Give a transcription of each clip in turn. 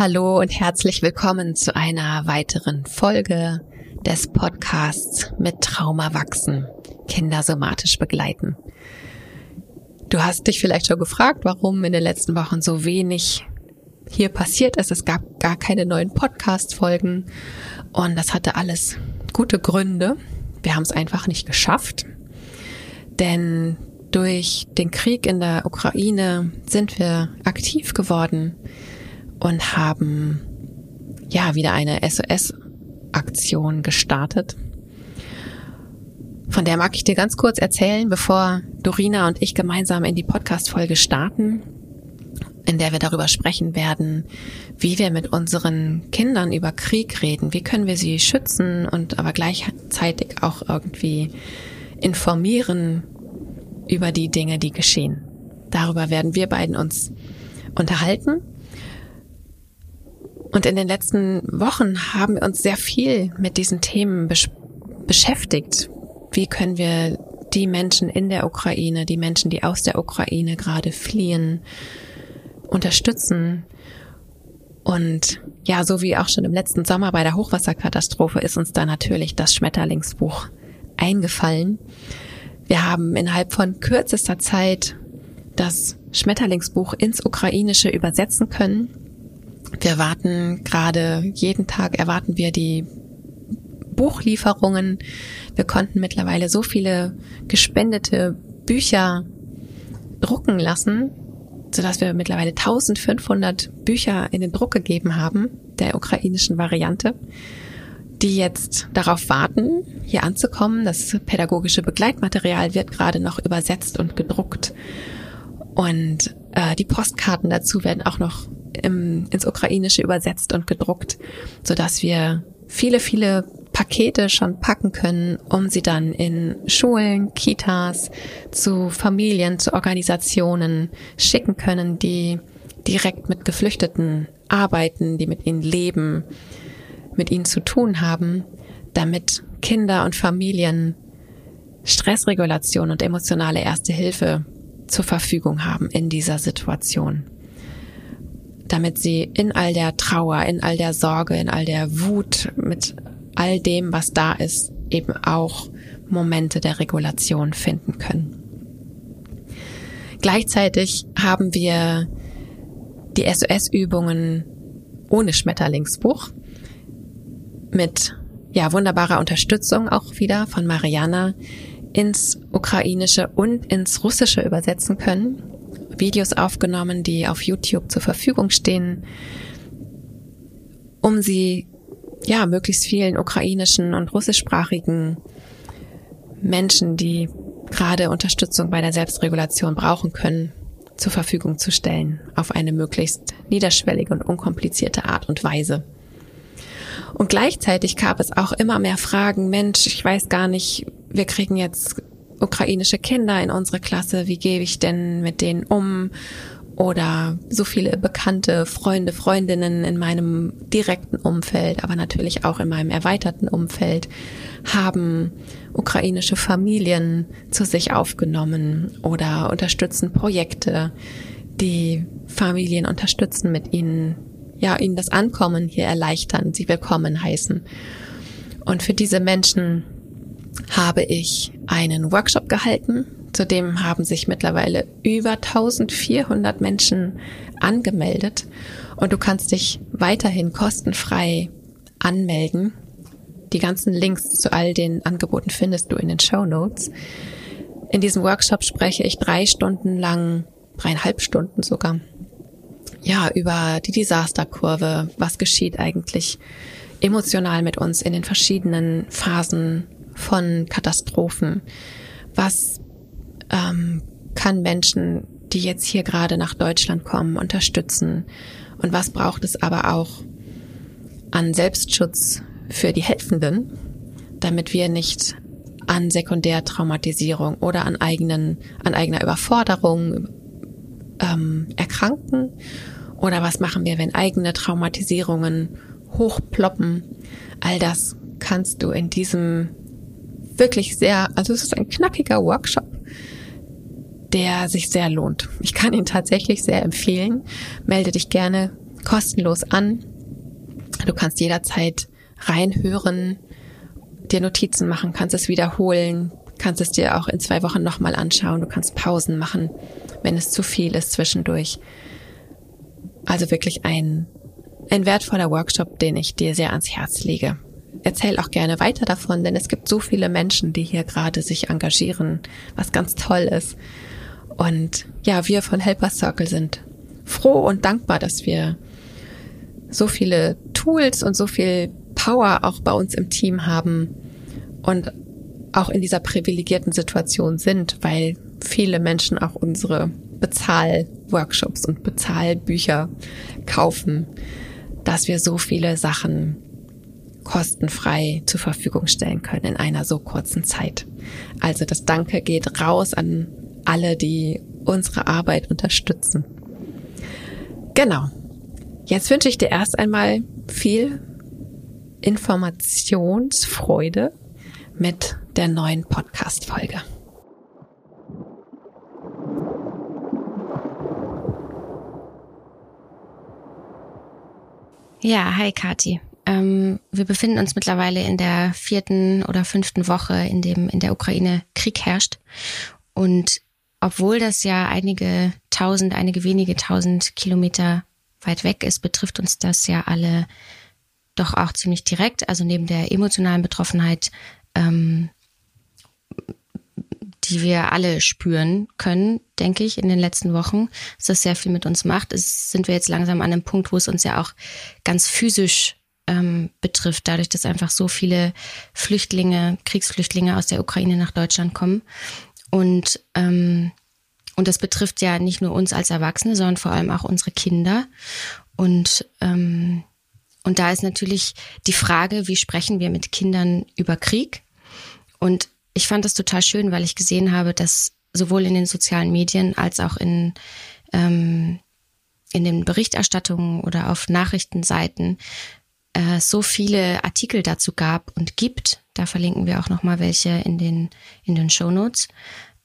Hallo und herzlich willkommen zu einer weiteren Folge des Podcasts mit Trauma wachsen, Kinder somatisch begleiten. Du hast dich vielleicht schon gefragt, warum in den letzten Wochen so wenig hier passiert ist. Es gab gar keine neuen Podcast-Folgen und das hatte alles gute Gründe. Wir haben es einfach nicht geschafft, denn durch den Krieg in der Ukraine sind wir aktiv geworden und haben ja wieder eine SOS-Aktion gestartet. Von der mag ich dir ganz kurz erzählen, bevor Dorina und ich gemeinsam in die Podcast-Folge starten, in der wir darüber sprechen werden, wie wir mit unseren Kindern über Krieg reden, wie können wir sie schützen und aber gleichzeitig auch irgendwie informieren über die Dinge, die geschehen. Darüber werden wir beiden uns unterhalten und in den letzten Wochen haben wir uns sehr viel mit diesen Themen besch beschäftigt. Wie können wir die Menschen in der Ukraine, die Menschen, die aus der Ukraine gerade fliehen, unterstützen? Und ja, so wie auch schon im letzten Sommer bei der Hochwasserkatastrophe ist uns da natürlich das Schmetterlingsbuch eingefallen. Wir haben innerhalb von kürzester Zeit das Schmetterlingsbuch ins Ukrainische übersetzen können wir warten gerade jeden Tag erwarten wir die Buchlieferungen. Wir konnten mittlerweile so viele gespendete Bücher drucken lassen, sodass wir mittlerweile 1500 Bücher in den Druck gegeben haben, der ukrainischen Variante, die jetzt darauf warten, hier anzukommen. Das pädagogische Begleitmaterial wird gerade noch übersetzt und gedruckt. Und äh, die Postkarten dazu werden auch noch im, ins Ukrainische übersetzt und gedruckt, so dass wir viele, viele Pakete schon packen können, um sie dann in Schulen, Kitas, zu Familien, zu Organisationen schicken können, die direkt mit Geflüchteten arbeiten, die mit ihnen leben, mit ihnen zu tun haben, damit Kinder und Familien Stressregulation und emotionale Erste Hilfe zur Verfügung haben in dieser Situation damit sie in all der Trauer, in all der Sorge, in all der Wut, mit all dem, was da ist, eben auch Momente der Regulation finden können. Gleichzeitig haben wir die SOS-Übungen ohne Schmetterlingsbuch mit ja wunderbarer Unterstützung auch wieder von Mariana ins Ukrainische und ins Russische übersetzen können. Videos aufgenommen, die auf YouTube zur Verfügung stehen, um sie ja möglichst vielen ukrainischen und russischsprachigen Menschen, die gerade Unterstützung bei der Selbstregulation brauchen können, zur Verfügung zu stellen, auf eine möglichst niederschwellige und unkomplizierte Art und Weise. Und gleichzeitig gab es auch immer mehr Fragen, Mensch, ich weiß gar nicht, wir kriegen jetzt ukrainische Kinder in unsere Klasse, wie gehe ich denn mit denen um? Oder so viele bekannte Freunde, Freundinnen in meinem direkten Umfeld, aber natürlich auch in meinem erweiterten Umfeld haben ukrainische Familien zu sich aufgenommen oder unterstützen Projekte, die Familien unterstützen mit ihnen, ja, ihnen das Ankommen hier erleichtern, sie willkommen heißen. Und für diese Menschen habe ich einen Workshop gehalten. Zudem haben sich mittlerweile über 1400 Menschen angemeldet und du kannst dich weiterhin kostenfrei anmelden. Die ganzen Links zu all den Angeboten findest du in den Show Notes. In diesem Workshop spreche ich drei Stunden lang, dreieinhalb Stunden sogar, ja, über die Desasterkurve. Was geschieht eigentlich emotional mit uns in den verschiedenen Phasen von Katastrophen? Was ähm, kann Menschen, die jetzt hier gerade nach Deutschland kommen, unterstützen? Und was braucht es aber auch an Selbstschutz für die Helfenden, damit wir nicht an Sekundärtraumatisierung oder an eigenen, an eigener Überforderung ähm, erkranken? Oder was machen wir, wenn eigene Traumatisierungen hochploppen? All das kannst du in diesem wirklich sehr, also es ist ein knackiger Workshop, der sich sehr lohnt. Ich kann ihn tatsächlich sehr empfehlen. Melde dich gerne kostenlos an. Du kannst jederzeit reinhören, dir Notizen machen, kannst es wiederholen, kannst es dir auch in zwei Wochen nochmal anschauen. Du kannst Pausen machen, wenn es zu viel ist zwischendurch. Also wirklich ein, ein wertvoller Workshop, den ich dir sehr ans Herz lege. Erzähl auch gerne weiter davon, denn es gibt so viele Menschen, die hier gerade sich engagieren, was ganz toll ist. Und ja, wir von Helper Circle sind froh und dankbar, dass wir so viele Tools und so viel Power auch bei uns im Team haben und auch in dieser privilegierten Situation sind, weil viele Menschen auch unsere Bezahlworkshops und Bezahlbücher kaufen, dass wir so viele Sachen kostenfrei zur Verfügung stellen können in einer so kurzen Zeit. Also das Danke geht raus an alle, die unsere Arbeit unterstützen. Genau. Jetzt wünsche ich dir erst einmal viel Informationsfreude mit der neuen Podcast-Folge. Ja, hi Kati. Ähm, wir befinden uns mittlerweile in der vierten oder fünften Woche, in dem in der Ukraine Krieg herrscht. Und obwohl das ja einige tausend, einige wenige tausend Kilometer weit weg ist, betrifft uns das ja alle doch auch ziemlich direkt. Also neben der emotionalen Betroffenheit, ähm, die wir alle spüren können, denke ich, in den letzten Wochen, dass das sehr viel mit uns macht. Es sind wir jetzt langsam an einem Punkt, wo es uns ja auch ganz physisch ähm, betrifft, dadurch, dass einfach so viele Flüchtlinge, Kriegsflüchtlinge aus der Ukraine nach Deutschland kommen. Und, ähm, und das betrifft ja nicht nur uns als Erwachsene, sondern vor allem auch unsere Kinder. Und, ähm, und da ist natürlich die Frage, wie sprechen wir mit Kindern über Krieg? Und ich fand das total schön, weil ich gesehen habe, dass sowohl in den sozialen Medien als auch in, ähm, in den Berichterstattungen oder auf Nachrichtenseiten äh, so viele Artikel dazu gab und gibt. Da verlinken wir auch noch mal welche in den in den Show Notes.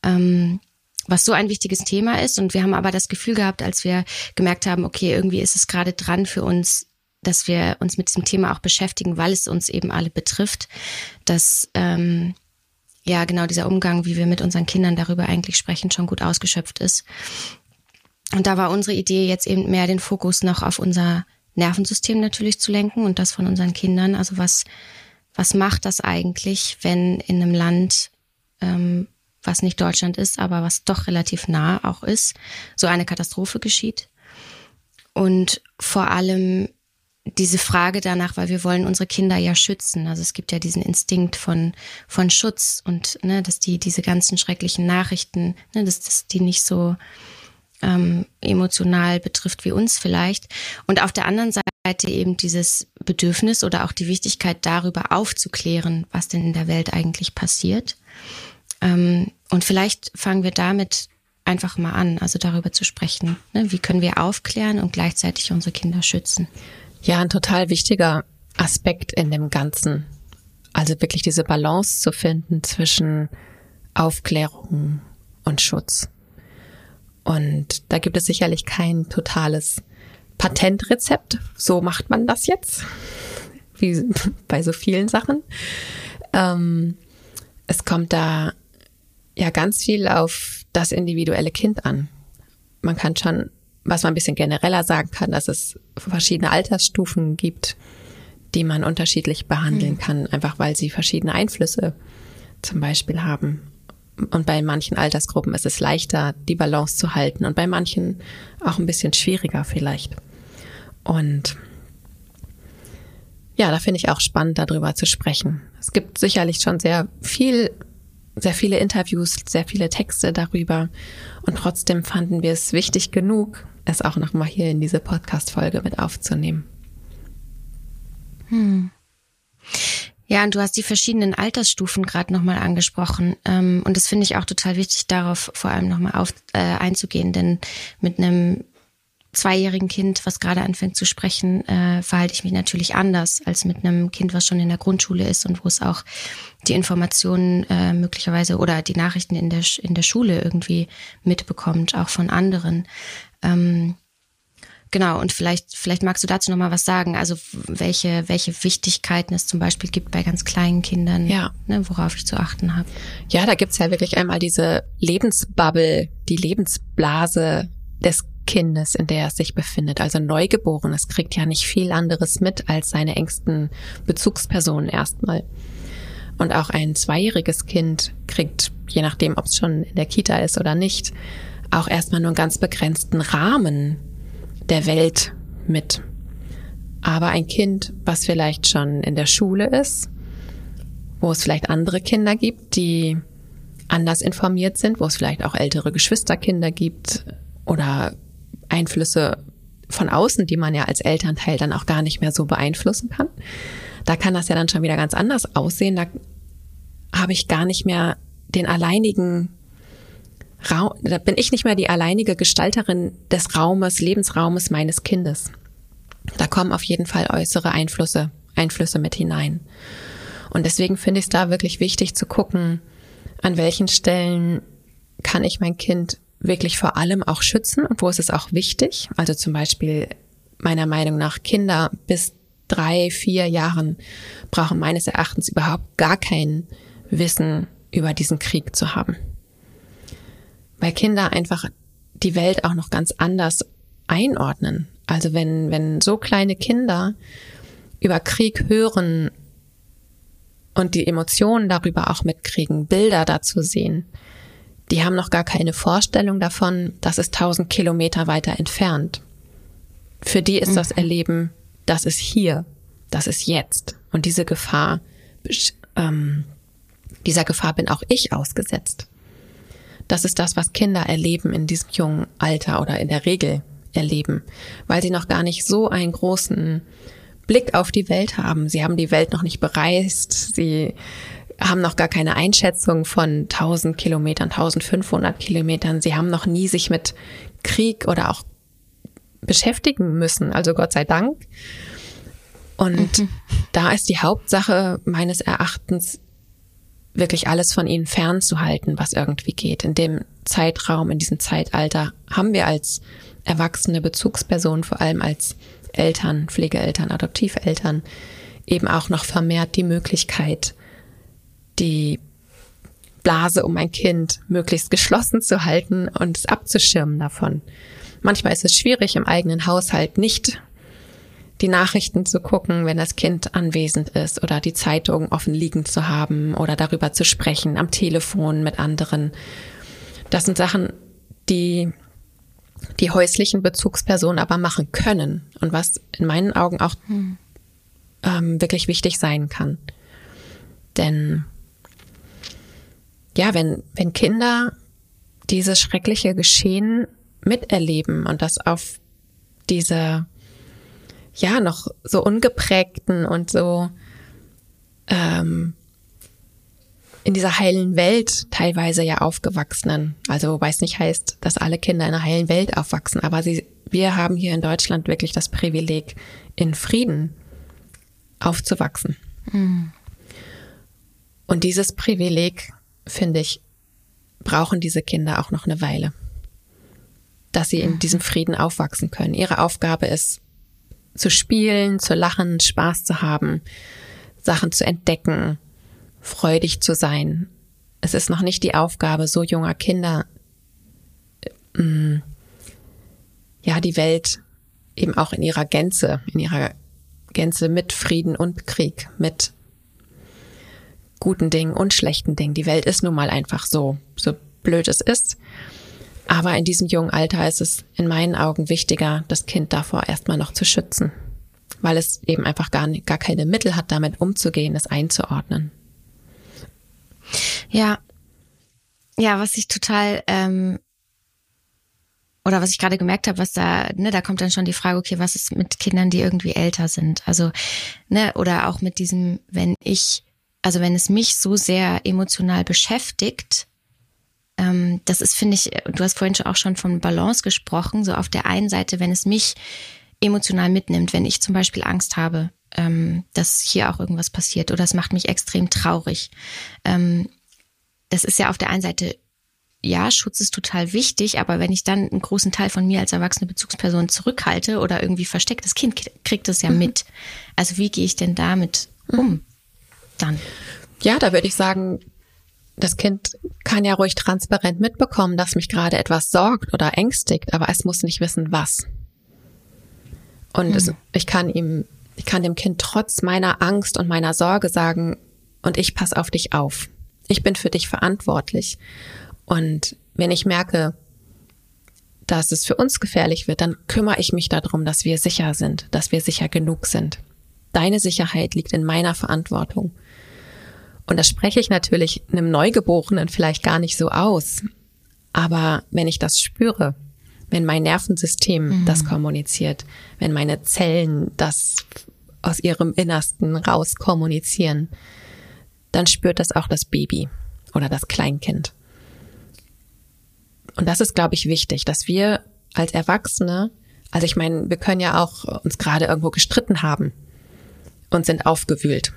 Ähm, was so ein wichtiges Thema ist. Und wir haben aber das Gefühl gehabt, als wir gemerkt haben, okay, irgendwie ist es gerade dran für uns, dass wir uns mit diesem Thema auch beschäftigen, weil es uns eben alle betrifft, dass ähm, ja genau dieser Umgang, wie wir mit unseren Kindern darüber eigentlich sprechen, schon gut ausgeschöpft ist. Und da war unsere Idee jetzt eben mehr den Fokus noch auf unser Nervensystem natürlich zu lenken und das von unseren Kindern. Also was, was macht das eigentlich, wenn in einem Land, ähm, was nicht Deutschland ist, aber was doch relativ nah auch ist, so eine Katastrophe geschieht? Und vor allem diese Frage danach, weil wir wollen unsere Kinder ja schützen. Also es gibt ja diesen Instinkt von, von Schutz und ne, dass die diese ganzen schrecklichen Nachrichten, ne, dass, dass die nicht so ähm, emotional betrifft wie uns vielleicht. Und auf der anderen Seite eben dieses Bedürfnis oder auch die Wichtigkeit darüber aufzuklären, was denn in der Welt eigentlich passiert. Ähm, und vielleicht fangen wir damit einfach mal an, also darüber zu sprechen. Ne? Wie können wir aufklären und gleichzeitig unsere Kinder schützen? Ja, ein total wichtiger Aspekt in dem Ganzen. Also wirklich diese Balance zu finden zwischen Aufklärung und Schutz. Und da gibt es sicherlich kein totales Patentrezept. So macht man das jetzt, wie bei so vielen Sachen. Ähm, es kommt da ja ganz viel auf das individuelle Kind an. Man kann schon, was man ein bisschen genereller sagen kann, dass es verschiedene Altersstufen gibt, die man unterschiedlich behandeln mhm. kann, einfach weil sie verschiedene Einflüsse zum Beispiel haben. Und bei manchen Altersgruppen ist es leichter, die Balance zu halten und bei manchen auch ein bisschen schwieriger vielleicht. Und ja, da finde ich auch spannend, darüber zu sprechen. Es gibt sicherlich schon sehr viel, sehr viele Interviews, sehr viele Texte darüber. Und trotzdem fanden wir es wichtig genug, es auch nochmal hier in diese Podcast-Folge mit aufzunehmen. Hm. Ja, und du hast die verschiedenen Altersstufen gerade nochmal angesprochen. Ähm, und das finde ich auch total wichtig, darauf vor allem nochmal auf, äh, einzugehen. Denn mit einem zweijährigen Kind, was gerade anfängt zu sprechen, äh, verhalte ich mich natürlich anders als mit einem Kind, was schon in der Grundschule ist und wo es auch die Informationen äh, möglicherweise oder die Nachrichten in der, in der Schule irgendwie mitbekommt, auch von anderen. Ähm, genau, und vielleicht, vielleicht magst du dazu nochmal was sagen. Also welche, welche Wichtigkeiten es zum Beispiel gibt bei ganz kleinen Kindern, ja. ne, worauf ich zu achten habe. Ja, da gibt's ja wirklich einmal diese Lebensbubble, die Lebensblase des Kindes, in der es sich befindet. Also Neugeborenes kriegt ja nicht viel anderes mit als seine engsten Bezugspersonen erstmal. Und auch ein zweijähriges Kind kriegt, je nachdem, ob es schon in der Kita ist oder nicht, auch erstmal nur einen ganz begrenzten Rahmen der Welt mit. Aber ein Kind, was vielleicht schon in der Schule ist, wo es vielleicht andere Kinder gibt, die anders informiert sind, wo es vielleicht auch ältere Geschwisterkinder gibt oder Einflüsse von außen, die man ja als Elternteil dann auch gar nicht mehr so beeinflussen kann. Da kann das ja dann schon wieder ganz anders aussehen. Da habe ich gar nicht mehr den alleinigen Raum, da bin ich nicht mehr die alleinige Gestalterin des Raumes, Lebensraumes meines Kindes. Da kommen auf jeden Fall äußere Einflüsse, Einflüsse mit hinein. Und deswegen finde ich es da wirklich wichtig zu gucken, an welchen Stellen kann ich mein Kind wirklich vor allem auch schützen und wo ist es auch wichtig. Also zum Beispiel meiner Meinung nach Kinder bis drei, vier Jahren brauchen meines Erachtens überhaupt gar kein Wissen über diesen Krieg zu haben. Weil Kinder einfach die Welt auch noch ganz anders einordnen. Also wenn, wenn so kleine Kinder über Krieg hören und die Emotionen darüber auch mitkriegen, Bilder dazu sehen, die haben noch gar keine Vorstellung davon, dass es tausend Kilometer weiter entfernt. Für die ist das mhm. Erleben, das ist hier, das ist jetzt. Und diese Gefahr, ähm, dieser Gefahr bin auch ich ausgesetzt. Das ist das, was Kinder erleben in diesem jungen Alter oder in der Regel erleben, weil sie noch gar nicht so einen großen Blick auf die Welt haben. Sie haben die Welt noch nicht bereist. Sie haben noch gar keine Einschätzung von 1000 Kilometern, 1500 Kilometern. Sie haben noch nie sich mit Krieg oder auch beschäftigen müssen. Also Gott sei Dank. Und mhm. da ist die Hauptsache meines Erachtens wirklich alles von ihnen fernzuhalten, was irgendwie geht. In dem Zeitraum, in diesem Zeitalter haben wir als erwachsene Bezugspersonen, vor allem als Eltern, Pflegeeltern, Adoptiveltern, eben auch noch vermehrt die Möglichkeit, die Blase um ein Kind möglichst geschlossen zu halten und es abzuschirmen davon. Manchmal ist es schwierig, im eigenen Haushalt nicht die Nachrichten zu gucken, wenn das Kind anwesend ist oder die Zeitung offen liegen zu haben oder darüber zu sprechen am Telefon mit anderen. Das sind Sachen, die die häuslichen Bezugspersonen aber machen können und was in meinen Augen auch hm. ähm, wirklich wichtig sein kann. Denn ja, wenn, wenn Kinder dieses schreckliche Geschehen miterleben und das auf diese ja noch so ungeprägten und so ähm, in dieser heilen Welt teilweise ja aufgewachsenen. Also wobei es nicht heißt, dass alle Kinder in einer heilen Welt aufwachsen, aber sie, wir haben hier in Deutschland wirklich das Privileg, in Frieden aufzuwachsen. Mhm. Und dieses Privileg finde ich, brauchen diese Kinder auch noch eine Weile, dass sie in mhm. diesem Frieden aufwachsen können. Ihre Aufgabe ist, zu spielen, zu lachen, Spaß zu haben, Sachen zu entdecken, freudig zu sein. Es ist noch nicht die Aufgabe so junger Kinder, ähm, ja, die Welt eben auch in ihrer Gänze, in ihrer Gänze mit Frieden und Krieg, mit guten Dingen und schlechten Dingen. Die Welt ist nun mal einfach so, so blöd es ist. Aber in diesem jungen Alter ist es in meinen Augen wichtiger, das Kind davor erstmal noch zu schützen, weil es eben einfach gar, gar keine Mittel hat, damit umzugehen, es einzuordnen. Ja, ja, was ich total ähm, oder was ich gerade gemerkt habe, was da, ne, da kommt dann schon die Frage, okay, was ist mit Kindern, die irgendwie älter sind? Also, ne, oder auch mit diesem, wenn ich also wenn es mich so sehr emotional beschäftigt, ähm, das ist, finde ich, du hast vorhin auch schon von Balance gesprochen, so auf der einen Seite, wenn es mich emotional mitnimmt, wenn ich zum Beispiel Angst habe, ähm, dass hier auch irgendwas passiert oder es macht mich extrem traurig. Ähm, das ist ja auf der einen Seite ja, Schutz ist total wichtig, aber wenn ich dann einen großen Teil von mir als erwachsene Bezugsperson zurückhalte oder irgendwie verstecke, das Kind kriegt das ja mhm. mit. Also wie gehe ich denn damit um mhm. dann? Ja, da würde ich sagen, das Kind kann ja ruhig transparent mitbekommen, dass mich gerade etwas sorgt oder ängstigt, aber es muss nicht wissen, was. Und mhm. es, ich kann ihm, ich kann dem Kind trotz meiner Angst und meiner Sorge sagen, und ich pass auf dich auf. Ich bin für dich verantwortlich. Und wenn ich merke, dass es für uns gefährlich wird, dann kümmere ich mich darum, dass wir sicher sind, dass wir sicher genug sind. Deine Sicherheit liegt in meiner Verantwortung. Und das spreche ich natürlich einem Neugeborenen vielleicht gar nicht so aus. Aber wenn ich das spüre, wenn mein Nervensystem mhm. das kommuniziert, wenn meine Zellen das aus ihrem Innersten raus kommunizieren, dann spürt das auch das Baby oder das Kleinkind. Und das ist, glaube ich, wichtig, dass wir als Erwachsene, also ich meine, wir können ja auch uns gerade irgendwo gestritten haben und sind aufgewühlt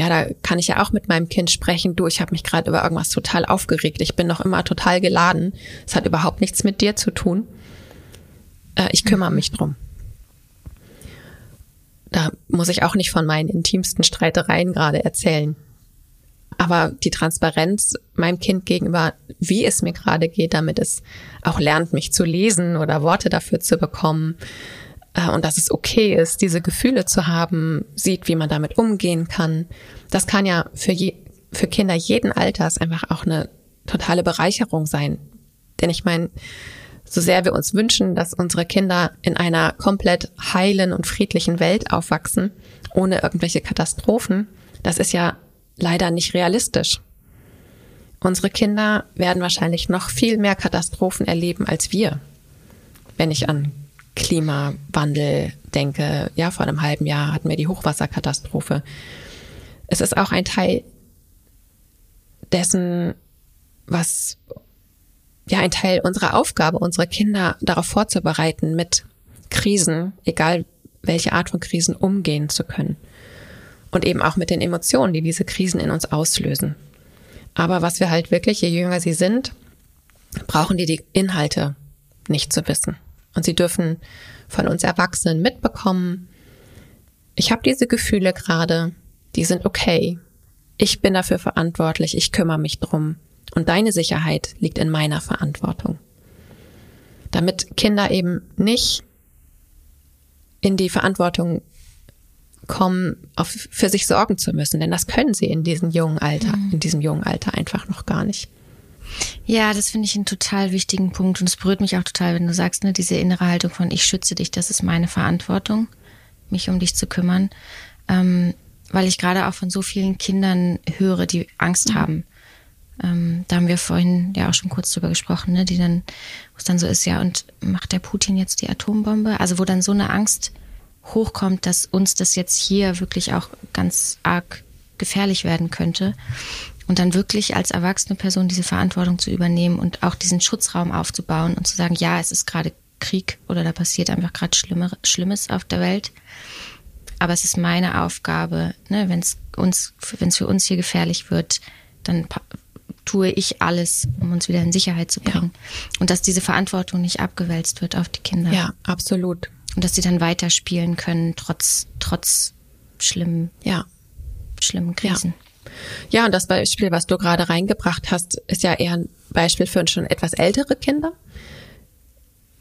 ja, da kann ich ja auch mit meinem Kind sprechen, du, ich habe mich gerade über irgendwas total aufgeregt, ich bin noch immer total geladen, es hat überhaupt nichts mit dir zu tun. Äh, ich kümmere mich drum. Da muss ich auch nicht von meinen intimsten Streitereien gerade erzählen. Aber die Transparenz meinem Kind gegenüber, wie es mir gerade geht, damit es auch lernt, mich zu lesen oder Worte dafür zu bekommen, und dass es okay ist, diese Gefühle zu haben, sieht, wie man damit umgehen kann. Das kann ja für, je, für Kinder jeden Alters einfach auch eine totale Bereicherung sein. Denn ich meine, so sehr wir uns wünschen, dass unsere Kinder in einer komplett heilen und friedlichen Welt aufwachsen, ohne irgendwelche Katastrophen, das ist ja leider nicht realistisch. Unsere Kinder werden wahrscheinlich noch viel mehr Katastrophen erleben als wir. Wenn ich an Klimawandel denke, ja, vor einem halben Jahr hatten wir die Hochwasserkatastrophe. Es ist auch ein Teil dessen, was ja ein Teil unserer Aufgabe, unsere Kinder darauf vorzubereiten, mit Krisen, egal welche Art von Krisen, umgehen zu können. Und eben auch mit den Emotionen, die diese Krisen in uns auslösen. Aber was wir halt wirklich, je jünger sie sind, brauchen die die Inhalte nicht zu wissen. Und sie dürfen von uns Erwachsenen mitbekommen, ich habe diese Gefühle gerade, die sind okay. Ich bin dafür verantwortlich, ich kümmere mich drum. Und deine Sicherheit liegt in meiner Verantwortung. Damit Kinder eben nicht in die Verantwortung kommen, auf, für sich sorgen zu müssen, denn das können sie in diesem jungen Alter, mhm. in diesem jungen Alter einfach noch gar nicht. Ja, das finde ich einen total wichtigen Punkt und es berührt mich auch total, wenn du sagst, ne, diese innere Haltung von ich schütze dich, das ist meine Verantwortung, mich um dich zu kümmern, ähm, weil ich gerade auch von so vielen Kindern höre, die Angst mhm. haben. Ähm, da haben wir vorhin ja auch schon kurz drüber gesprochen, ne, die dann, wo es dann so ist, ja, und macht der Putin jetzt die Atombombe? Also wo dann so eine Angst hochkommt, dass uns das jetzt hier wirklich auch ganz arg gefährlich werden könnte. Und dann wirklich als erwachsene Person diese Verantwortung zu übernehmen und auch diesen Schutzraum aufzubauen und zu sagen, ja, es ist gerade Krieg oder da passiert einfach gerade Schlimmes auf der Welt. Aber es ist meine Aufgabe, ne, wenn es uns, wenn es für uns hier gefährlich wird, dann tue ich alles, um uns wieder in Sicherheit zu bringen. Ja. Und dass diese Verantwortung nicht abgewälzt wird auf die Kinder. Ja, absolut. Und dass sie dann weiterspielen können, trotz, trotz schlimmen, ja. schlimmen Krisen. Ja. Ja, und das Beispiel, was du gerade reingebracht hast, ist ja eher ein Beispiel für schon etwas ältere Kinder.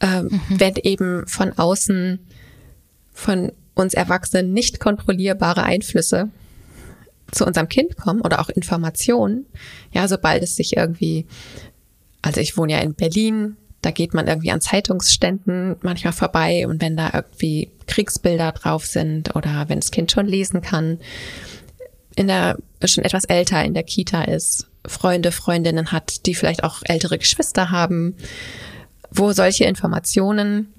Ähm, mhm. Wenn eben von außen von uns Erwachsenen nicht kontrollierbare Einflüsse zu unserem Kind kommen oder auch Informationen, ja, sobald es sich irgendwie, also ich wohne ja in Berlin, da geht man irgendwie an Zeitungsständen manchmal vorbei und wenn da irgendwie Kriegsbilder drauf sind oder wenn das Kind schon lesen kann, in der schon etwas älter in der Kita ist, Freunde, Freundinnen hat, die vielleicht auch ältere Geschwister haben, wo solche Informationen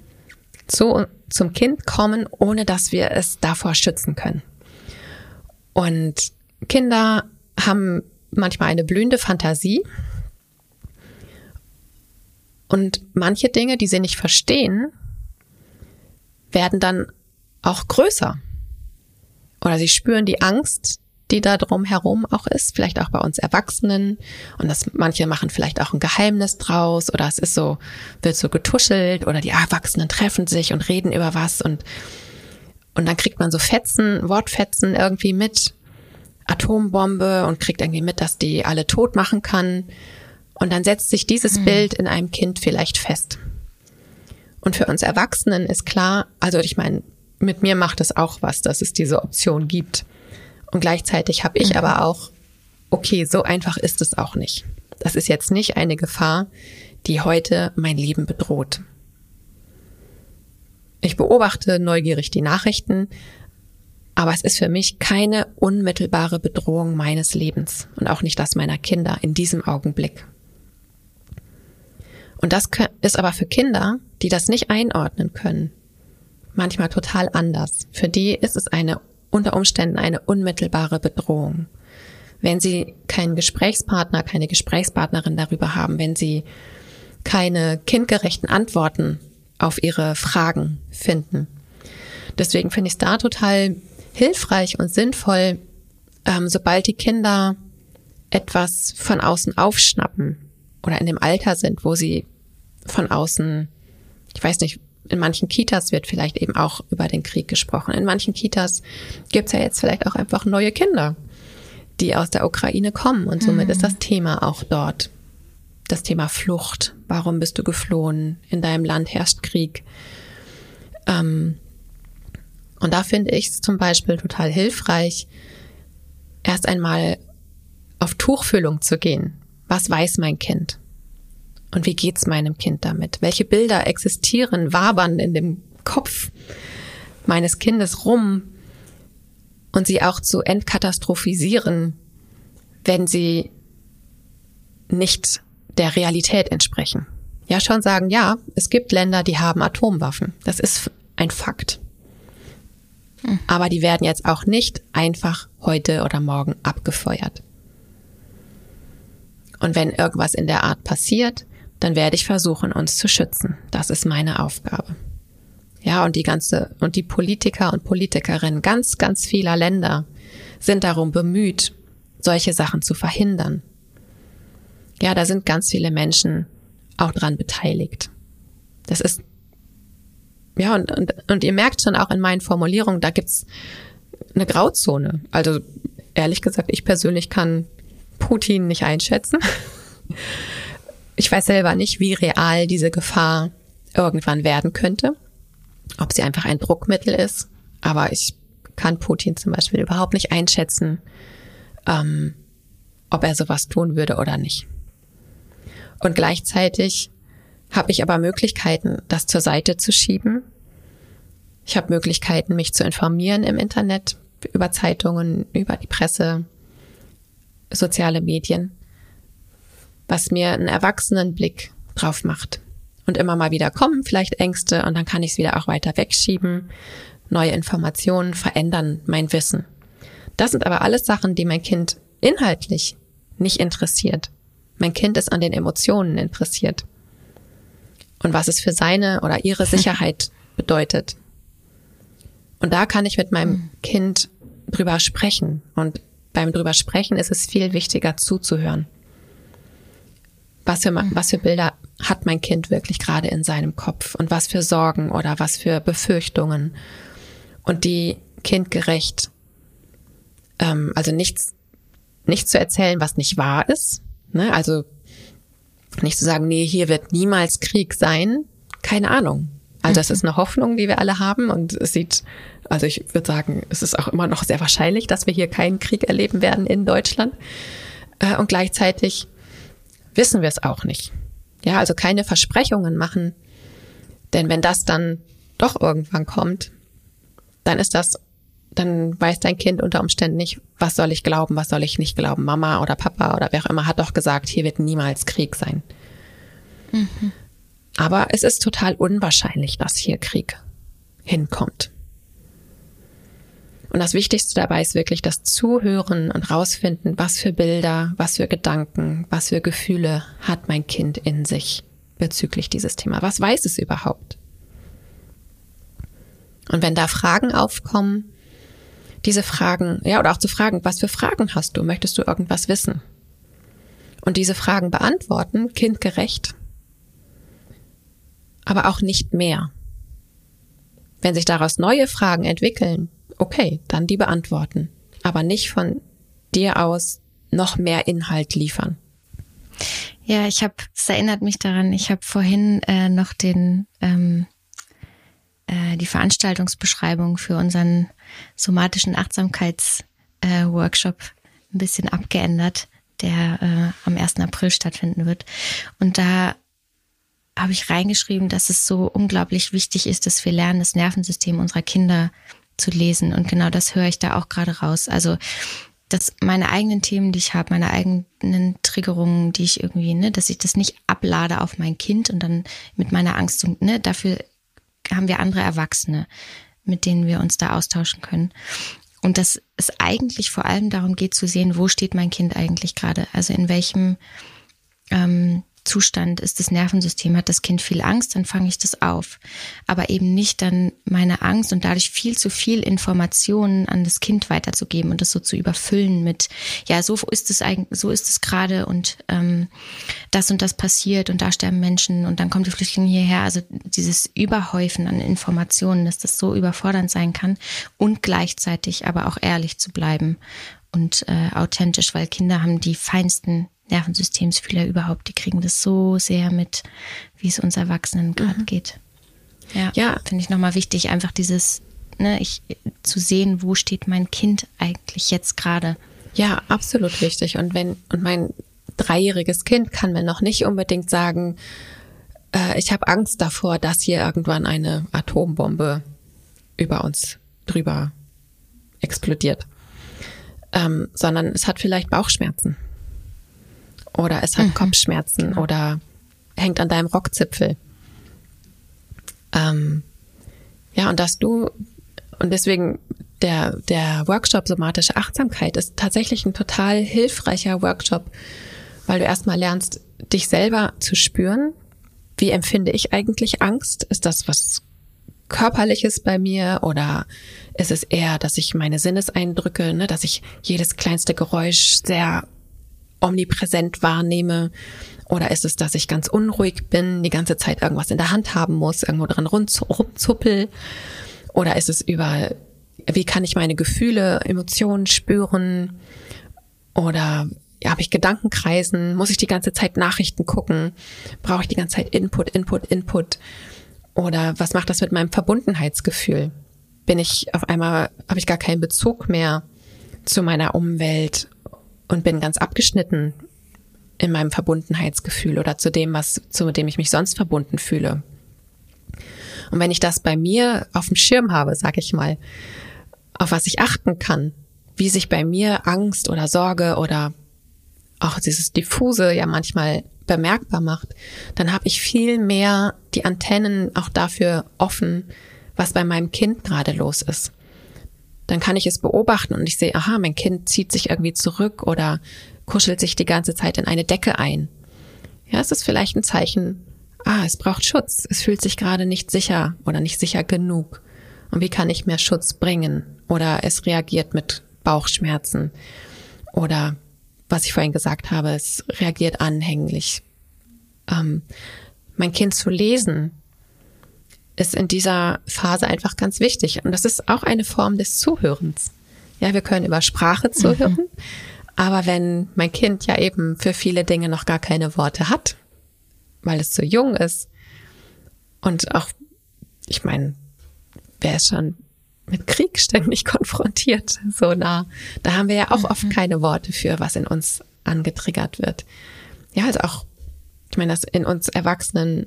zu, zum Kind kommen, ohne dass wir es davor schützen können. Und Kinder haben manchmal eine blühende Fantasie und manche Dinge, die sie nicht verstehen, werden dann auch größer. Oder sie spüren die Angst, die da drumherum auch ist, vielleicht auch bei uns Erwachsenen. Und das manche machen vielleicht auch ein Geheimnis draus oder es ist so, wird so getuschelt oder die Erwachsenen treffen sich und reden über was und, und dann kriegt man so Fetzen, Wortfetzen irgendwie mit. Atombombe und kriegt irgendwie mit, dass die alle tot machen kann. Und dann setzt sich dieses mhm. Bild in einem Kind vielleicht fest. Und für uns Erwachsenen ist klar, also ich meine, mit mir macht es auch was, dass es diese Option gibt. Und gleichzeitig habe ich mhm. aber auch, okay, so einfach ist es auch nicht. Das ist jetzt nicht eine Gefahr, die heute mein Leben bedroht. Ich beobachte neugierig die Nachrichten, aber es ist für mich keine unmittelbare Bedrohung meines Lebens und auch nicht das meiner Kinder in diesem Augenblick. Und das ist aber für Kinder, die das nicht einordnen können, manchmal total anders. Für die ist es eine unter Umständen eine unmittelbare Bedrohung. Wenn sie keinen Gesprächspartner, keine Gesprächspartnerin darüber haben, wenn sie keine kindgerechten Antworten auf ihre Fragen finden. Deswegen finde ich es da total hilfreich und sinnvoll, ähm, sobald die Kinder etwas von außen aufschnappen oder in dem Alter sind, wo sie von außen, ich weiß nicht, in manchen Kitas wird vielleicht eben auch über den Krieg gesprochen. In manchen Kitas gibt's ja jetzt vielleicht auch einfach neue Kinder, die aus der Ukraine kommen. Und somit mhm. ist das Thema auch dort. Das Thema Flucht. Warum bist du geflohen? In deinem Land herrscht Krieg. Ähm, und da finde ich es zum Beispiel total hilfreich, erst einmal auf Tuchfüllung zu gehen. Was weiß mein Kind? Und wie geht's meinem Kind damit? Welche Bilder existieren, wabern in dem Kopf meines Kindes rum und sie auch zu entkatastrophisieren, wenn sie nicht der Realität entsprechen. Ja, schon sagen, ja, es gibt Länder, die haben Atomwaffen. Das ist ein Fakt. Hm. Aber die werden jetzt auch nicht einfach heute oder morgen abgefeuert. Und wenn irgendwas in der Art passiert, dann werde ich versuchen, uns zu schützen. Das ist meine Aufgabe. Ja, und die ganze, und die Politiker und Politikerinnen ganz, ganz vieler Länder sind darum bemüht, solche Sachen zu verhindern. Ja, da sind ganz viele Menschen auch dran beteiligt. Das ist, ja, und, und, und ihr merkt schon auch in meinen Formulierungen, da gibt's eine Grauzone. Also, ehrlich gesagt, ich persönlich kann Putin nicht einschätzen. Ich weiß selber nicht, wie real diese Gefahr irgendwann werden könnte. Ob sie einfach ein Druckmittel ist. Aber ich kann Putin zum Beispiel überhaupt nicht einschätzen, ähm, ob er sowas tun würde oder nicht. Und gleichzeitig habe ich aber Möglichkeiten, das zur Seite zu schieben. Ich habe Möglichkeiten, mich zu informieren im Internet, über Zeitungen, über die Presse, soziale Medien was mir einen Erwachsenenblick drauf macht. Und immer mal wieder kommen vielleicht Ängste und dann kann ich es wieder auch weiter wegschieben. Neue Informationen verändern mein Wissen. Das sind aber alles Sachen, die mein Kind inhaltlich nicht interessiert. Mein Kind ist an den Emotionen interessiert. Und was es für seine oder ihre Sicherheit bedeutet. Und da kann ich mit meinem hm. Kind drüber sprechen. Und beim drüber sprechen ist es viel wichtiger zuzuhören was für, was für Bilder hat mein Kind wirklich gerade in seinem Kopf und was für Sorgen oder was für Befürchtungen und die kindgerecht, ähm, also nichts, nichts zu erzählen, was nicht wahr ist, ne? also nicht zu sagen, nee, hier wird niemals Krieg sein, keine Ahnung. Also das ist eine Hoffnung, die wir alle haben und es sieht, also ich würde sagen, es ist auch immer noch sehr wahrscheinlich, dass wir hier keinen Krieg erleben werden in Deutschland. Äh, und gleichzeitig wissen wir es auch nicht. Ja, also keine Versprechungen machen. Denn wenn das dann doch irgendwann kommt, dann ist das, dann weiß dein Kind unter Umständen nicht, was soll ich glauben, was soll ich nicht glauben. Mama oder Papa oder wer auch immer hat doch gesagt, hier wird niemals Krieg sein. Mhm. Aber es ist total unwahrscheinlich, dass hier Krieg hinkommt. Und das Wichtigste dabei ist wirklich das Zuhören und rausfinden, was für Bilder, was für Gedanken, was für Gefühle hat mein Kind in sich bezüglich dieses Thema. Was weiß es überhaupt? Und wenn da Fragen aufkommen, diese Fragen, ja, oder auch zu fragen, was für Fragen hast du? Möchtest du irgendwas wissen? Und diese Fragen beantworten, kindgerecht, aber auch nicht mehr. Wenn sich daraus neue Fragen entwickeln, okay, dann die beantworten, aber nicht von dir aus noch mehr Inhalt liefern. Ja, ich habe, es erinnert mich daran, ich habe vorhin äh, noch den ähm, äh, die Veranstaltungsbeschreibung für unseren somatischen Achtsamkeitsworkshop äh, ein bisschen abgeändert, der äh, am 1. April stattfinden wird. Und da habe ich reingeschrieben, dass es so unglaublich wichtig ist, dass wir lernen, das Nervensystem unserer Kinder zu lesen. Und genau das höre ich da auch gerade raus. Also dass meine eigenen Themen, die ich habe, meine eigenen Triggerungen, die ich irgendwie, ne, dass ich das nicht ablade auf mein Kind und dann mit meiner Angst und ne, dafür haben wir andere Erwachsene, mit denen wir uns da austauschen können. Und dass es eigentlich vor allem darum geht zu sehen, wo steht mein Kind eigentlich gerade, also in welchem ähm, Zustand ist das Nervensystem, hat das Kind viel Angst, dann fange ich das auf. Aber eben nicht dann meine Angst und dadurch viel zu viel Informationen an das Kind weiterzugeben und das so zu überfüllen mit, ja, so ist es eigentlich, so ist es gerade und ähm, das und das passiert und da sterben Menschen und dann kommen die Flüchtlinge hierher. Also dieses Überhäufen an Informationen, dass das so überfordernd sein kann und gleichzeitig aber auch ehrlich zu bleiben und äh, authentisch, weil Kinder haben die feinsten Nervensystemsfühler überhaupt, die kriegen das so sehr mit, wie es uns Erwachsenen gerade mhm. geht. Ja, ja. finde ich nochmal wichtig, einfach dieses, ne, ich, zu sehen, wo steht mein Kind eigentlich jetzt gerade. Ja, absolut wichtig. Und wenn, und mein dreijähriges Kind kann mir noch nicht unbedingt sagen, äh, ich habe Angst davor, dass hier irgendwann eine Atombombe über uns drüber explodiert. Ähm, sondern es hat vielleicht Bauchschmerzen oder es hat mhm. Kopfschmerzen genau. oder hängt an deinem Rockzipfel. Ähm, ja, und dass du, und deswegen der, der Workshop Somatische Achtsamkeit ist tatsächlich ein total hilfreicher Workshop, weil du erstmal lernst, dich selber zu spüren. Wie empfinde ich eigentlich Angst? Ist das was Körperliches bei mir oder ist es eher, dass ich meine Sinneseindrücke, ne, dass ich jedes kleinste Geräusch sehr omnipräsent wahrnehme? Oder ist es, dass ich ganz unruhig bin, die ganze Zeit irgendwas in der Hand haben muss, irgendwo dran rumzuppel? Oder ist es über, wie kann ich meine Gefühle, Emotionen spüren? Oder ja, habe ich Gedankenkreisen? Muss ich die ganze Zeit Nachrichten gucken? Brauche ich die ganze Zeit Input, Input, Input? Oder was macht das mit meinem Verbundenheitsgefühl? Bin ich auf einmal, habe ich gar keinen Bezug mehr zu meiner Umwelt und bin ganz abgeschnitten in meinem Verbundenheitsgefühl oder zu dem, was, zu dem ich mich sonst verbunden fühle. Und wenn ich das bei mir auf dem Schirm habe, sag ich mal, auf was ich achten kann, wie sich bei mir Angst oder Sorge oder auch dieses diffuse ja manchmal bemerkbar macht, dann habe ich viel mehr die Antennen auch dafür offen, was bei meinem Kind gerade los ist dann kann ich es beobachten und ich sehe, aha, mein Kind zieht sich irgendwie zurück oder kuschelt sich die ganze Zeit in eine Decke ein. Ja, es ist vielleicht ein Zeichen, ah, es braucht Schutz, es fühlt sich gerade nicht sicher oder nicht sicher genug. Und wie kann ich mehr Schutz bringen? Oder es reagiert mit Bauchschmerzen. Oder was ich vorhin gesagt habe, es reagiert anhänglich. Ähm, mein Kind zu lesen, ist in dieser Phase einfach ganz wichtig. Und das ist auch eine Form des Zuhörens. Ja, wir können über Sprache mhm. zuhören. Mhm. Aber wenn mein Kind ja eben für viele Dinge noch gar keine Worte hat, weil es zu jung ist und auch, ich meine, wer ist schon mit Krieg ständig konfrontiert, so nah, da haben wir ja auch mhm. oft keine Worte für, was in uns angetriggert wird. Ja, also auch, ich meine, dass in uns Erwachsenen,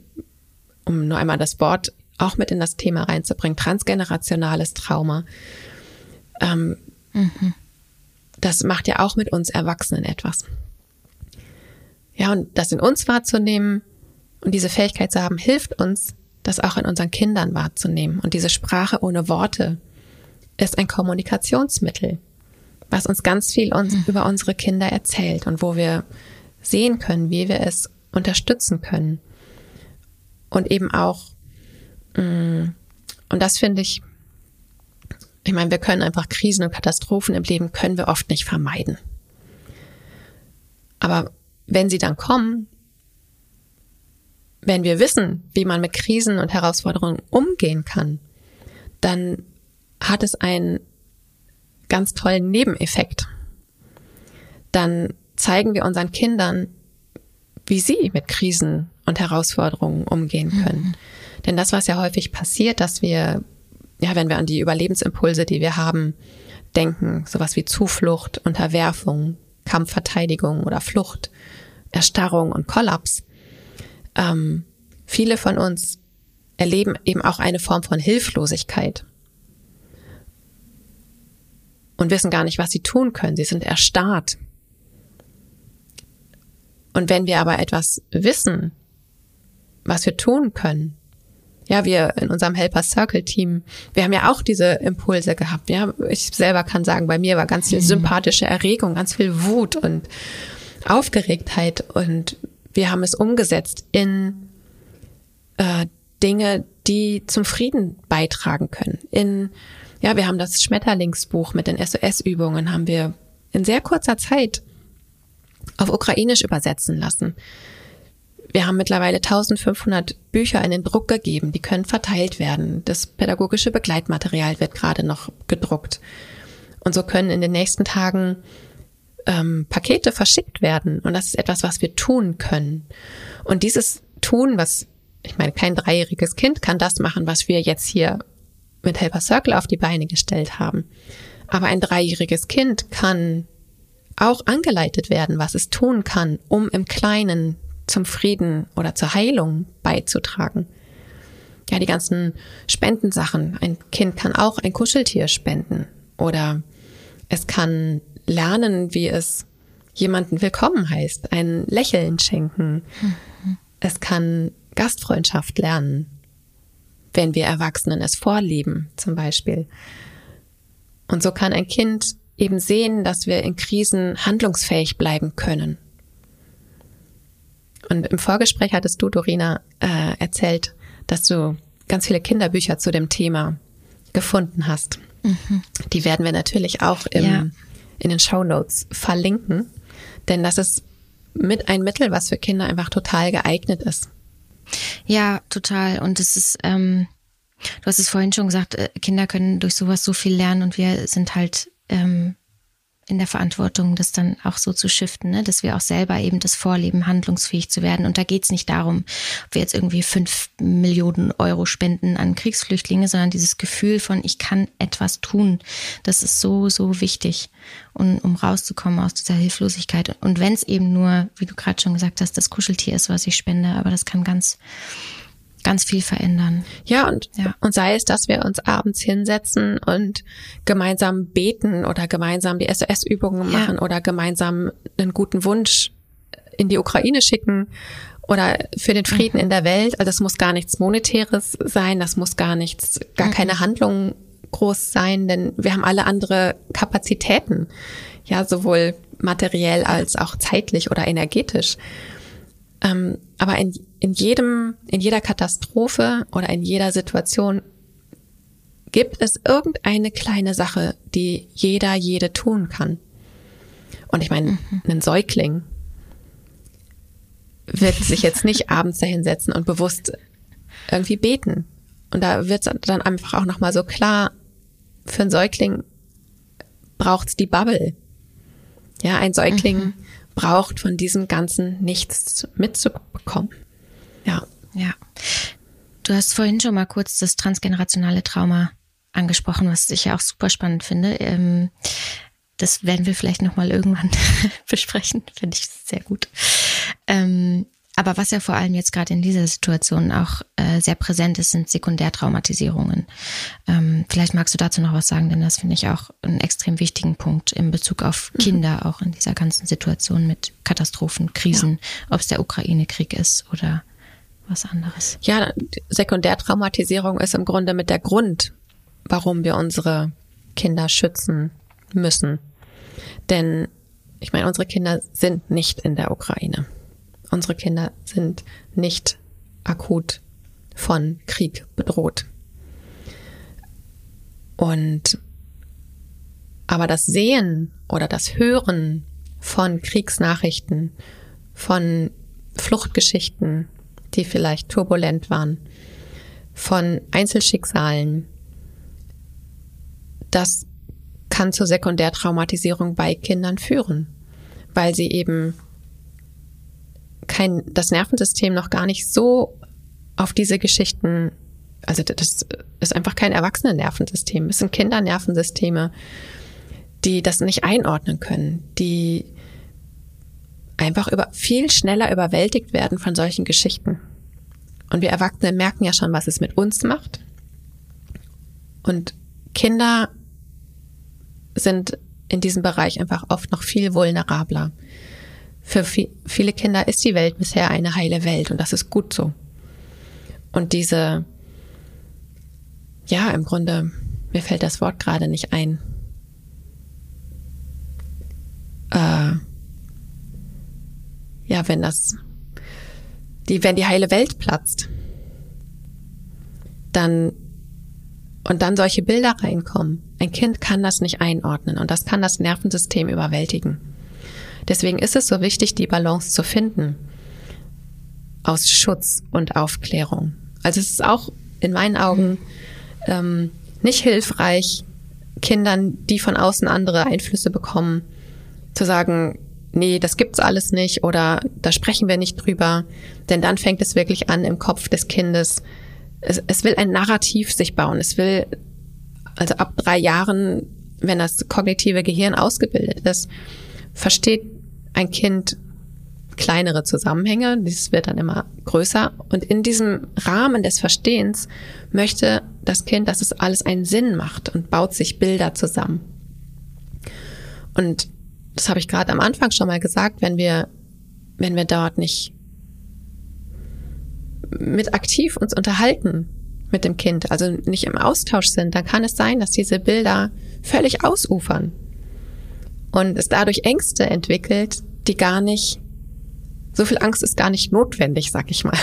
um nur einmal das Wort auch mit in das Thema reinzubringen, transgenerationales Trauma. Ähm, mhm. Das macht ja auch mit uns Erwachsenen etwas. Ja, und das in uns wahrzunehmen und diese Fähigkeit zu haben, hilft uns, das auch in unseren Kindern wahrzunehmen. Und diese Sprache ohne Worte ist ein Kommunikationsmittel, was uns ganz viel uns mhm. über unsere Kinder erzählt und wo wir sehen können, wie wir es unterstützen können. Und eben auch. Und das finde ich Ich meine, wir können einfach Krisen und Katastrophen im Leben können wir oft nicht vermeiden. Aber wenn sie dann kommen, wenn wir wissen, wie man mit Krisen und Herausforderungen umgehen kann, dann hat es einen ganz tollen Nebeneffekt. Dann zeigen wir unseren Kindern, wie sie mit Krisen und Herausforderungen umgehen können. Mhm. Denn das, was ja häufig passiert, dass wir, ja, wenn wir an die Überlebensimpulse, die wir haben, denken, sowas wie Zuflucht, Unterwerfung, Kampfverteidigung oder Flucht, Erstarrung und Kollaps, ähm, viele von uns erleben eben auch eine Form von Hilflosigkeit und wissen gar nicht, was sie tun können. Sie sind erstarrt. Und wenn wir aber etwas wissen, was wir tun können, ja, wir in unserem Helper Circle Team, wir haben ja auch diese Impulse gehabt. Ja, ich selber kann sagen, bei mir war ganz viel mhm. sympathische Erregung, ganz viel Wut und Aufgeregtheit und wir haben es umgesetzt in äh, Dinge, die zum Frieden beitragen können. In ja, wir haben das Schmetterlingsbuch mit den SOS-Übungen haben wir in sehr kurzer Zeit auf Ukrainisch übersetzen lassen. Wir haben mittlerweile 1500 Bücher in den Druck gegeben, die können verteilt werden. Das pädagogische Begleitmaterial wird gerade noch gedruckt. Und so können in den nächsten Tagen ähm, Pakete verschickt werden. Und das ist etwas, was wir tun können. Und dieses Tun, was, ich meine, kein dreijähriges Kind kann das machen, was wir jetzt hier mit Helper Circle auf die Beine gestellt haben. Aber ein dreijähriges Kind kann auch angeleitet werden, was es tun kann, um im Kleinen zum Frieden oder zur Heilung beizutragen. Ja, die ganzen Spendensachen. Ein Kind kann auch ein Kuscheltier spenden oder es kann lernen, wie es jemanden willkommen heißt, ein Lächeln schenken. Mhm. Es kann Gastfreundschaft lernen, wenn wir Erwachsenen es vorleben, zum Beispiel. Und so kann ein Kind eben sehen, dass wir in Krisen handlungsfähig bleiben können. Und im Vorgespräch hattest du, Dorina, äh, erzählt, dass du ganz viele Kinderbücher zu dem Thema gefunden hast. Mhm. Die werden wir natürlich auch im, ja. in den Show Notes verlinken, denn das ist mit ein Mittel, was für Kinder einfach total geeignet ist. Ja, total. Und es ist, ähm, du hast es vorhin schon gesagt, äh, Kinder können durch sowas so viel lernen und wir sind halt ähm, in der Verantwortung, das dann auch so zu shiften, ne? dass wir auch selber eben das vorleben, handlungsfähig zu werden. Und da geht es nicht darum, ob wir jetzt irgendwie fünf Millionen Euro spenden an Kriegsflüchtlinge, sondern dieses Gefühl von, ich kann etwas tun. Das ist so, so wichtig, und, um rauszukommen aus dieser Hilflosigkeit. Und wenn es eben nur, wie du gerade schon gesagt hast, das Kuscheltier ist, was ich spende, aber das kann ganz ganz viel verändern. Ja, und, ja. und sei es, dass wir uns abends hinsetzen und gemeinsam beten oder gemeinsam die SOS-Übungen machen ja. oder gemeinsam einen guten Wunsch in die Ukraine schicken oder für den Frieden mhm. in der Welt. Also das muss gar nichts Monetäres sein, das muss gar nichts, gar mhm. keine Handlung groß sein, denn wir haben alle andere Kapazitäten. Ja, sowohl materiell als auch zeitlich oder energetisch. Ähm, aber in, in jedem, in jeder Katastrophe oder in jeder Situation gibt es irgendeine kleine Sache, die jeder, jede tun kann. Und ich meine, mhm. ein Säugling wird sich jetzt nicht abends dahinsetzen und bewusst irgendwie beten. Und da wird dann einfach auch nochmal so klar, für einen Säugling braucht's die Bubble. Ja, ein Säugling mhm braucht, von diesem Ganzen nichts mitzubekommen. Ja. Ja. Du hast vorhin schon mal kurz das transgenerationale Trauma angesprochen, was ich ja auch super spannend finde. Ähm, das werden wir vielleicht nochmal irgendwann besprechen. Finde ich sehr gut. Ähm, aber was ja vor allem jetzt gerade in dieser Situation auch äh, sehr präsent ist, sind Sekundärtraumatisierungen. Ähm, vielleicht magst du dazu noch was sagen, denn das finde ich auch einen extrem wichtigen Punkt in Bezug auf mhm. Kinder, mhm. auch in dieser ganzen Situation mit Katastrophen, Krisen, ja. ob es der Ukraine-Krieg ist oder was anderes. Ja, Sekundärtraumatisierung ist im Grunde mit der Grund, warum wir unsere Kinder schützen müssen. Denn ich meine, unsere Kinder sind nicht in der Ukraine. Unsere Kinder sind nicht akut von Krieg bedroht. Und Aber das Sehen oder das Hören von Kriegsnachrichten, von Fluchtgeschichten, die vielleicht turbulent waren, von Einzelschicksalen, das kann zur Sekundärtraumatisierung bei Kindern führen, weil sie eben kein, das Nervensystem noch gar nicht so auf diese Geschichten, also das ist einfach kein Erwachsenen-Nervensystem, es sind Kindernervensysteme, die das nicht einordnen können, die einfach über, viel schneller überwältigt werden von solchen Geschichten. Und wir Erwachsene merken ja schon, was es mit uns macht. Und Kinder sind in diesem Bereich einfach oft noch viel vulnerabler. Für viele Kinder ist die Welt bisher eine heile Welt und das ist gut so. Und diese, ja, im Grunde, mir fällt das Wort gerade nicht ein. Äh, ja, wenn das, die, wenn die heile Welt platzt, dann und dann solche Bilder reinkommen. Ein Kind kann das nicht einordnen und das kann das Nervensystem überwältigen. Deswegen ist es so wichtig, die Balance zu finden aus Schutz und Aufklärung. Also es ist auch in meinen Augen ähm, nicht hilfreich, Kindern, die von außen andere Einflüsse bekommen, zu sagen, nee, das gibt's alles nicht oder da sprechen wir nicht drüber, denn dann fängt es wirklich an im Kopf des Kindes. Es, es will ein Narrativ sich bauen. Es will, also ab drei Jahren, wenn das kognitive Gehirn ausgebildet ist, versteht ein Kind kleinere Zusammenhänge, dieses wird dann immer größer und in diesem Rahmen des Verstehens möchte das Kind, dass es alles einen Sinn macht und baut sich Bilder zusammen. Und das habe ich gerade am Anfang schon mal gesagt, wenn wir, wenn wir dort nicht mit aktiv uns unterhalten mit dem Kind, also nicht im Austausch sind, dann kann es sein, dass diese Bilder völlig ausufern und es dadurch Ängste entwickelt, die gar nicht, so viel Angst ist gar nicht notwendig, sag ich mal.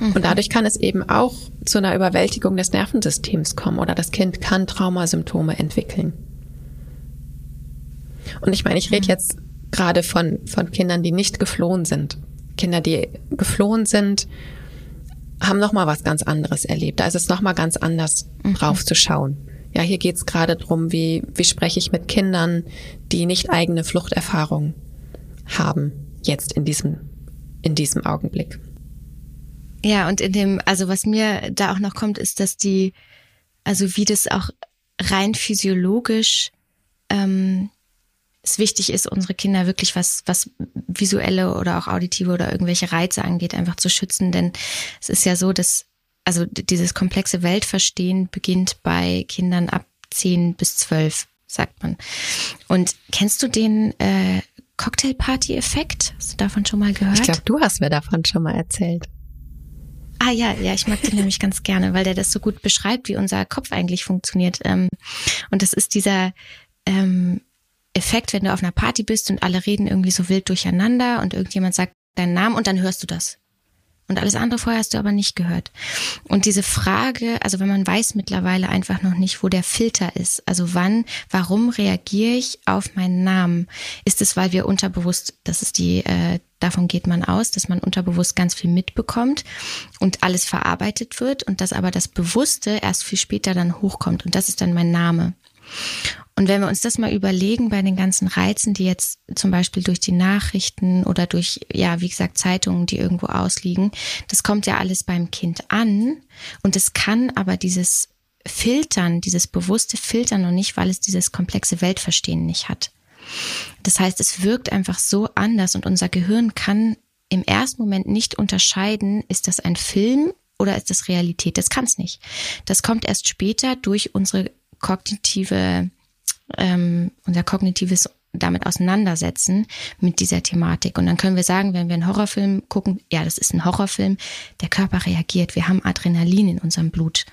Und mhm. dadurch kann es eben auch zu einer Überwältigung des Nervensystems kommen oder das Kind kann Traumasymptome entwickeln. Und ich meine, ich rede mhm. jetzt gerade von, von Kindern, die nicht geflohen sind. Kinder, die geflohen sind, haben nochmal was ganz anderes erlebt. Da ist es nochmal ganz anders mhm. drauf zu schauen. Ja, hier geht es gerade drum, wie, wie spreche ich mit Kindern, die nicht eigene Fluchterfahrung haben, jetzt in diesem, in diesem Augenblick. Ja, und in dem, also was mir da auch noch kommt, ist, dass die, also wie das auch rein physiologisch ähm, es wichtig ist, unsere Kinder wirklich was, was visuelle oder auch auditive oder irgendwelche Reize angeht, einfach zu schützen. Denn es ist ja so, dass also dieses komplexe Weltverstehen beginnt bei Kindern ab zehn bis zwölf, sagt man. Und kennst du den äh, Cocktailparty-Effekt? Hast du davon schon mal gehört? Ich glaube, du hast mir davon schon mal erzählt. Ah ja, ja, ich mag den nämlich ganz gerne, weil der das so gut beschreibt, wie unser Kopf eigentlich funktioniert. Ähm, und das ist dieser ähm, Effekt, wenn du auf einer Party bist und alle reden irgendwie so wild durcheinander und irgendjemand sagt deinen Namen und dann hörst du das. Und alles andere vorher hast du aber nicht gehört. Und diese Frage, also wenn man weiß mittlerweile einfach noch nicht, wo der Filter ist, also wann, warum reagiere ich auf meinen Namen? Ist es, weil wir unterbewusst, das ist die, äh, davon geht man aus, dass man unterbewusst ganz viel mitbekommt und alles verarbeitet wird und dass aber das Bewusste erst viel später dann hochkommt und das ist dann mein Name. Und wenn wir uns das mal überlegen bei den ganzen Reizen, die jetzt zum Beispiel durch die Nachrichten oder durch, ja, wie gesagt, Zeitungen, die irgendwo ausliegen, das kommt ja alles beim Kind an und es kann aber dieses Filtern, dieses bewusste Filtern noch nicht, weil es dieses komplexe Weltverstehen nicht hat. Das heißt, es wirkt einfach so anders und unser Gehirn kann im ersten Moment nicht unterscheiden, ist das ein Film oder ist das Realität? Das kann es nicht. Das kommt erst später durch unsere kognitive, ähm, unser kognitives damit auseinandersetzen mit dieser Thematik. Und dann können wir sagen, wenn wir einen Horrorfilm gucken, ja, das ist ein Horrorfilm, der Körper reagiert, wir haben Adrenalin in unserem Blut.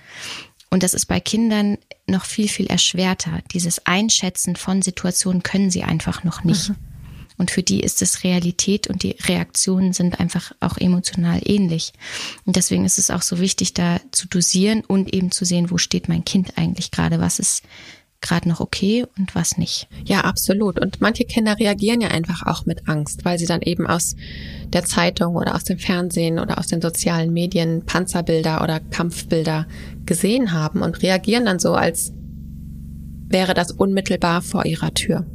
Und das ist bei Kindern noch viel, viel erschwerter. Dieses Einschätzen von Situationen können sie einfach noch nicht. Mhm. Und für die ist es Realität und die Reaktionen sind einfach auch emotional ähnlich. Und deswegen ist es auch so wichtig, da zu dosieren und eben zu sehen, wo steht mein Kind eigentlich gerade, was ist gerade noch okay und was nicht. Ja, absolut. Und manche Kinder reagieren ja einfach auch mit Angst, weil sie dann eben aus der Zeitung oder aus dem Fernsehen oder aus den sozialen Medien Panzerbilder oder Kampfbilder gesehen haben und reagieren dann so, als wäre das unmittelbar vor ihrer Tür.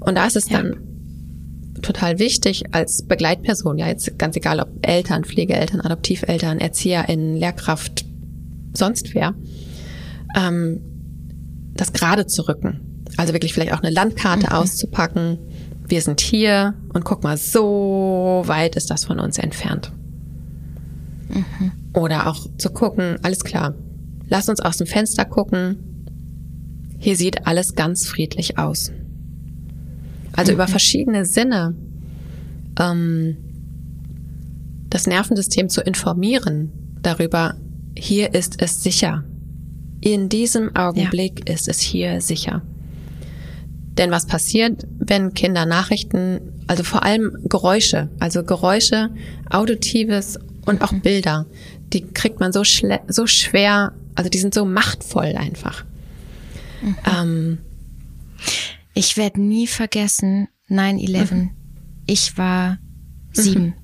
Und da ist es ja. dann total wichtig als Begleitperson, ja jetzt ganz egal ob Eltern, Pflegeeltern, Adoptiveltern, ErzieherInnen, Lehrkraft, sonst wer, ähm, das gerade zu rücken. Also wirklich vielleicht auch eine Landkarte mhm. auszupacken. Wir sind hier und guck mal, so weit ist das von uns entfernt. Mhm. Oder auch zu gucken, alles klar, lass uns aus dem Fenster gucken. Hier sieht alles ganz friedlich aus. Also mhm. über verschiedene Sinne ähm, das Nervensystem zu informieren darüber, hier ist es sicher. In diesem Augenblick ja. ist es hier sicher. Denn was passiert, wenn Kinder Nachrichten, also vor allem Geräusche, also Geräusche, Auditives und auch mhm. Bilder, die kriegt man so, so schwer, also die sind so machtvoll einfach. Mhm. Ähm, ich werde nie vergessen 9-11. Mhm. Ich war sieben.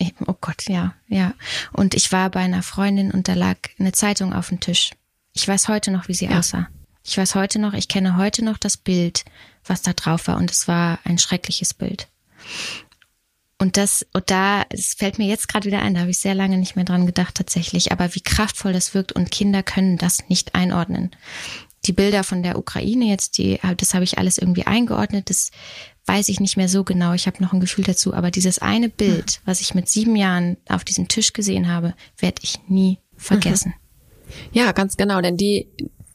Mhm. Oh Gott, ja, ja. Und ich war bei einer Freundin und da lag eine Zeitung auf dem Tisch. Ich weiß heute noch, wie sie ja. aussah. Ich weiß heute noch, ich kenne heute noch das Bild, was da drauf war. Und es war ein schreckliches Bild. Und das, und da, es fällt mir jetzt gerade wieder ein, da habe ich sehr lange nicht mehr dran gedacht tatsächlich, aber wie kraftvoll das wirkt und Kinder können das nicht einordnen. Die Bilder von der Ukraine jetzt, die, das habe ich alles irgendwie eingeordnet, das weiß ich nicht mehr so genau, ich habe noch ein Gefühl dazu, aber dieses eine Bild, was ich mit sieben Jahren auf diesem Tisch gesehen habe, werde ich nie vergessen. Mhm. Ja, ganz genau, denn die,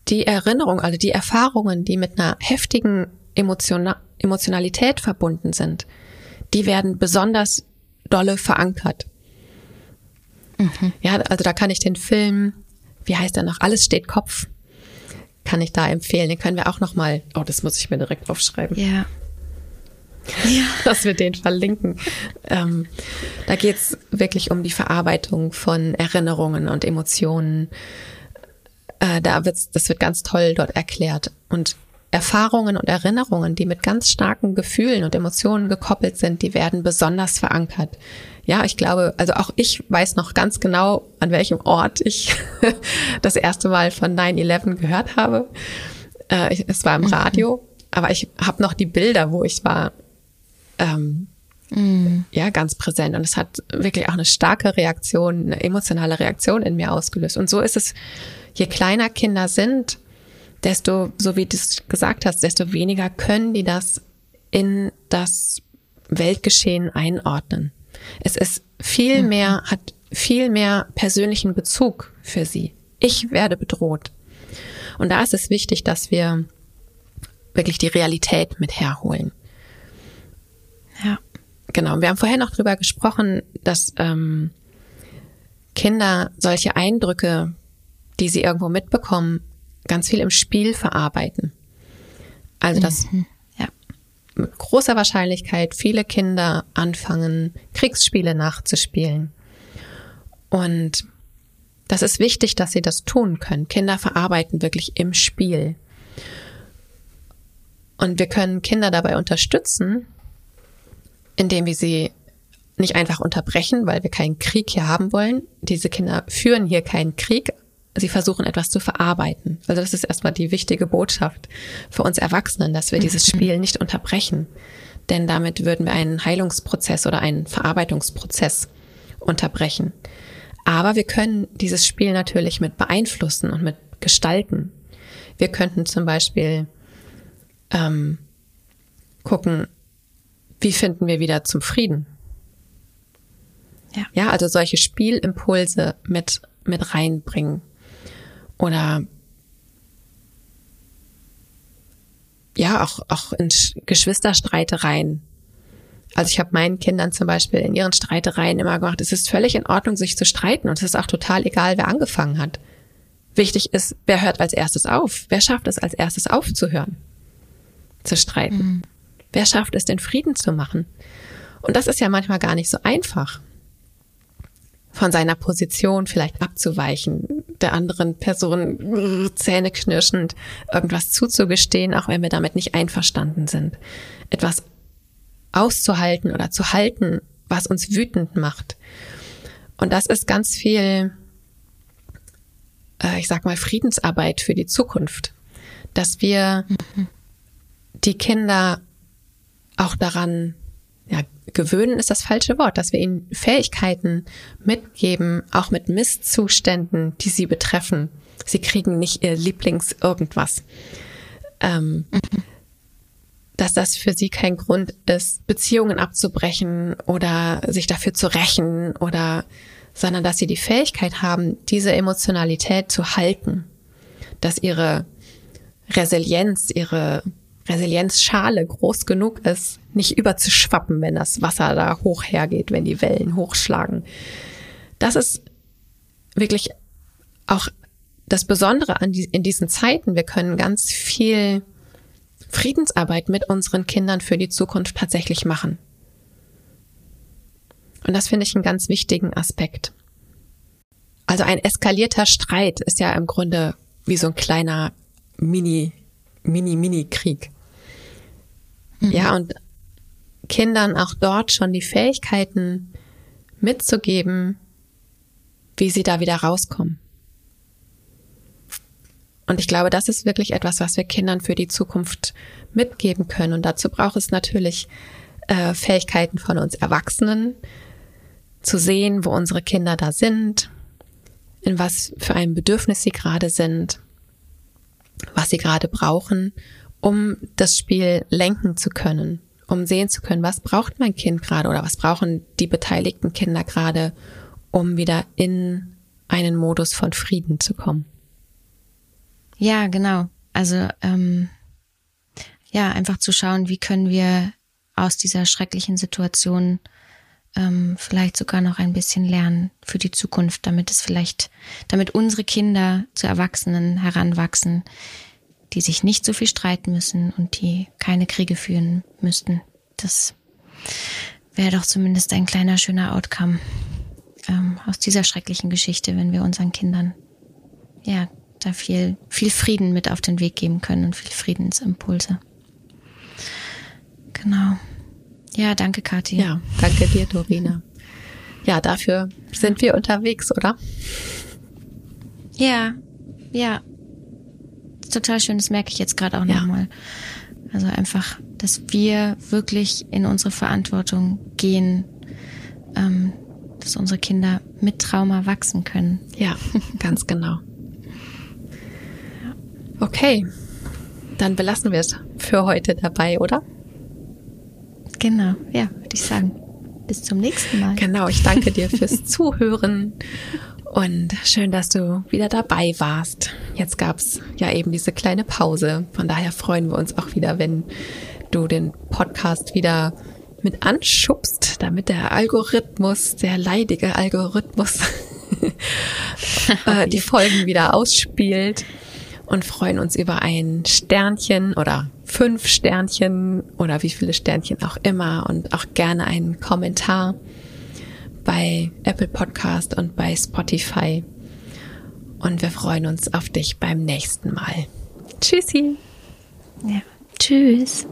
die Erinnerung, also die Erfahrungen, die mit einer heftigen Emotiona Emotionalität verbunden sind, die werden besonders dolle verankert. Mhm. Ja, also da kann ich den Film, wie heißt der noch? Alles steht Kopf, kann ich da empfehlen. Den können wir auch noch mal. Oh, das muss ich mir direkt aufschreiben. Ja. Ja. Dass wir den verlinken. Ähm, da geht's wirklich um die Verarbeitung von Erinnerungen und Emotionen. Äh, da wird's, das wird ganz toll dort erklärt. Und Erfahrungen und Erinnerungen, die mit ganz starken Gefühlen und Emotionen gekoppelt sind, die werden besonders verankert. Ja, ich glaube, also auch ich weiß noch ganz genau, an welchem Ort ich das erste Mal von 9-11 gehört habe. Äh, es war im mhm. Radio, aber ich habe noch die Bilder, wo ich war ähm, mm. ja ganz präsent und es hat wirklich auch eine starke Reaktion, eine emotionale Reaktion in mir ausgelöst. Und so ist es, je kleiner Kinder sind, desto, so wie du es gesagt hast, desto weniger können die das in das Weltgeschehen einordnen. Es ist viel mhm. mehr, hat viel mehr persönlichen Bezug für sie. Ich werde bedroht. Und da ist es wichtig, dass wir wirklich die Realität mit herholen. Ja. Genau. Wir haben vorher noch drüber gesprochen, dass ähm, Kinder solche Eindrücke, die sie irgendwo mitbekommen, ganz viel im Spiel verarbeiten. Also dass mhm. ja. mit großer Wahrscheinlichkeit viele Kinder anfangen, Kriegsspiele nachzuspielen. Und das ist wichtig, dass sie das tun können. Kinder verarbeiten wirklich im Spiel. Und wir können Kinder dabei unterstützen, indem wir sie nicht einfach unterbrechen, weil wir keinen Krieg hier haben wollen. Diese Kinder führen hier keinen Krieg. Sie versuchen etwas zu verarbeiten. Also das ist erstmal die wichtige Botschaft für uns Erwachsenen, dass wir dieses mhm. Spiel nicht unterbrechen. Denn damit würden wir einen Heilungsprozess oder einen Verarbeitungsprozess unterbrechen. Aber wir können dieses Spiel natürlich mit beeinflussen und mit gestalten. Wir könnten zum Beispiel ähm, gucken, wie finden wir wieder zum Frieden? Ja. ja, also solche Spielimpulse mit, mit reinbringen. Oder ja, auch, auch in Geschwisterstreitereien. Also ich habe meinen Kindern zum Beispiel in ihren Streitereien immer gemacht, es ist völlig in Ordnung, sich zu streiten und es ist auch total egal, wer angefangen hat. Wichtig ist, wer hört als erstes auf? Wer schafft es als erstes aufzuhören? Zu streiten. Mhm. Wer schafft es, den Frieden zu machen? Und das ist ja manchmal gar nicht so einfach. von seiner Position vielleicht abzuweichen, der anderen Person zähneknirschend irgendwas zuzugestehen, auch wenn wir damit nicht einverstanden sind. Etwas auszuhalten oder zu halten, was uns wütend macht. Und das ist ganz viel, äh, ich sag mal, Friedensarbeit für die Zukunft. Dass wir mhm. die Kinder auch daran ja, gewöhnen ist das falsche Wort, dass wir ihnen Fähigkeiten mitgeben, auch mit Misszuständen, die sie betreffen. Sie kriegen nicht ihr Lieblings irgendwas. Ähm, dass das für sie kein Grund ist, Beziehungen abzubrechen oder sich dafür zu rächen oder, sondern dass sie die Fähigkeit haben, diese Emotionalität zu halten, dass ihre Resilienz, ihre Resilienzschale groß genug ist, nicht überzuschwappen, wenn das Wasser da hoch hergeht, wenn die Wellen hochschlagen. Das ist wirklich auch das Besondere an die, in diesen Zeiten. Wir können ganz viel Friedensarbeit mit unseren Kindern für die Zukunft tatsächlich machen. Und das finde ich einen ganz wichtigen Aspekt. Also ein eskalierter Streit ist ja im Grunde wie so ein kleiner Mini, Mini, Mini-Krieg. Mhm. Ja, und Kindern auch dort schon die Fähigkeiten mitzugeben, wie sie da wieder rauskommen. Und ich glaube, das ist wirklich etwas, was wir Kindern für die Zukunft mitgeben können. Und dazu braucht es natürlich äh, Fähigkeiten von uns Erwachsenen, zu sehen, wo unsere Kinder da sind, in was für einem Bedürfnis sie gerade sind, was sie gerade brauchen, um das Spiel lenken zu können um sehen zu können, was braucht mein Kind gerade oder was brauchen die beteiligten Kinder gerade, um wieder in einen Modus von Frieden zu kommen. Ja, genau. Also ähm, ja, einfach zu schauen, wie können wir aus dieser schrecklichen Situation ähm, vielleicht sogar noch ein bisschen lernen für die Zukunft, damit es vielleicht, damit unsere Kinder zu Erwachsenen heranwachsen, die sich nicht so viel streiten müssen und die keine Kriege führen müssten. Das wäre doch zumindest ein kleiner schöner Outcome ähm, aus dieser schrecklichen Geschichte, wenn wir unseren Kindern ja da viel viel Frieden mit auf den Weg geben können und viel Friedensimpulse. Genau. Ja, danke, Kathi. Ja, danke dir, Dorina. Ja, dafür sind wir unterwegs, oder? Ja, ja, total schön, das merke ich jetzt gerade auch ja. nochmal. Also einfach, dass wir wirklich in unsere Verantwortung gehen, ähm, dass unsere Kinder mit Trauma wachsen können. Ja, ganz genau. Okay, dann belassen wir es für heute dabei, oder? Genau, ja, würde ich sagen. Bis zum nächsten Mal. Genau, ich danke dir fürs Zuhören und schön, dass du wieder dabei warst. Jetzt gab's ja eben diese kleine Pause. Von daher freuen wir uns auch wieder, wenn du den Podcast wieder mit anschubst, damit der Algorithmus, der leidige Algorithmus, äh, die Folgen wieder ausspielt und freuen uns über ein Sternchen oder fünf Sternchen oder wie viele Sternchen auch immer und auch gerne einen Kommentar bei Apple Podcast und bei Spotify. Und wir freuen uns auf dich beim nächsten Mal. Tschüssi. Ja. Tschüss.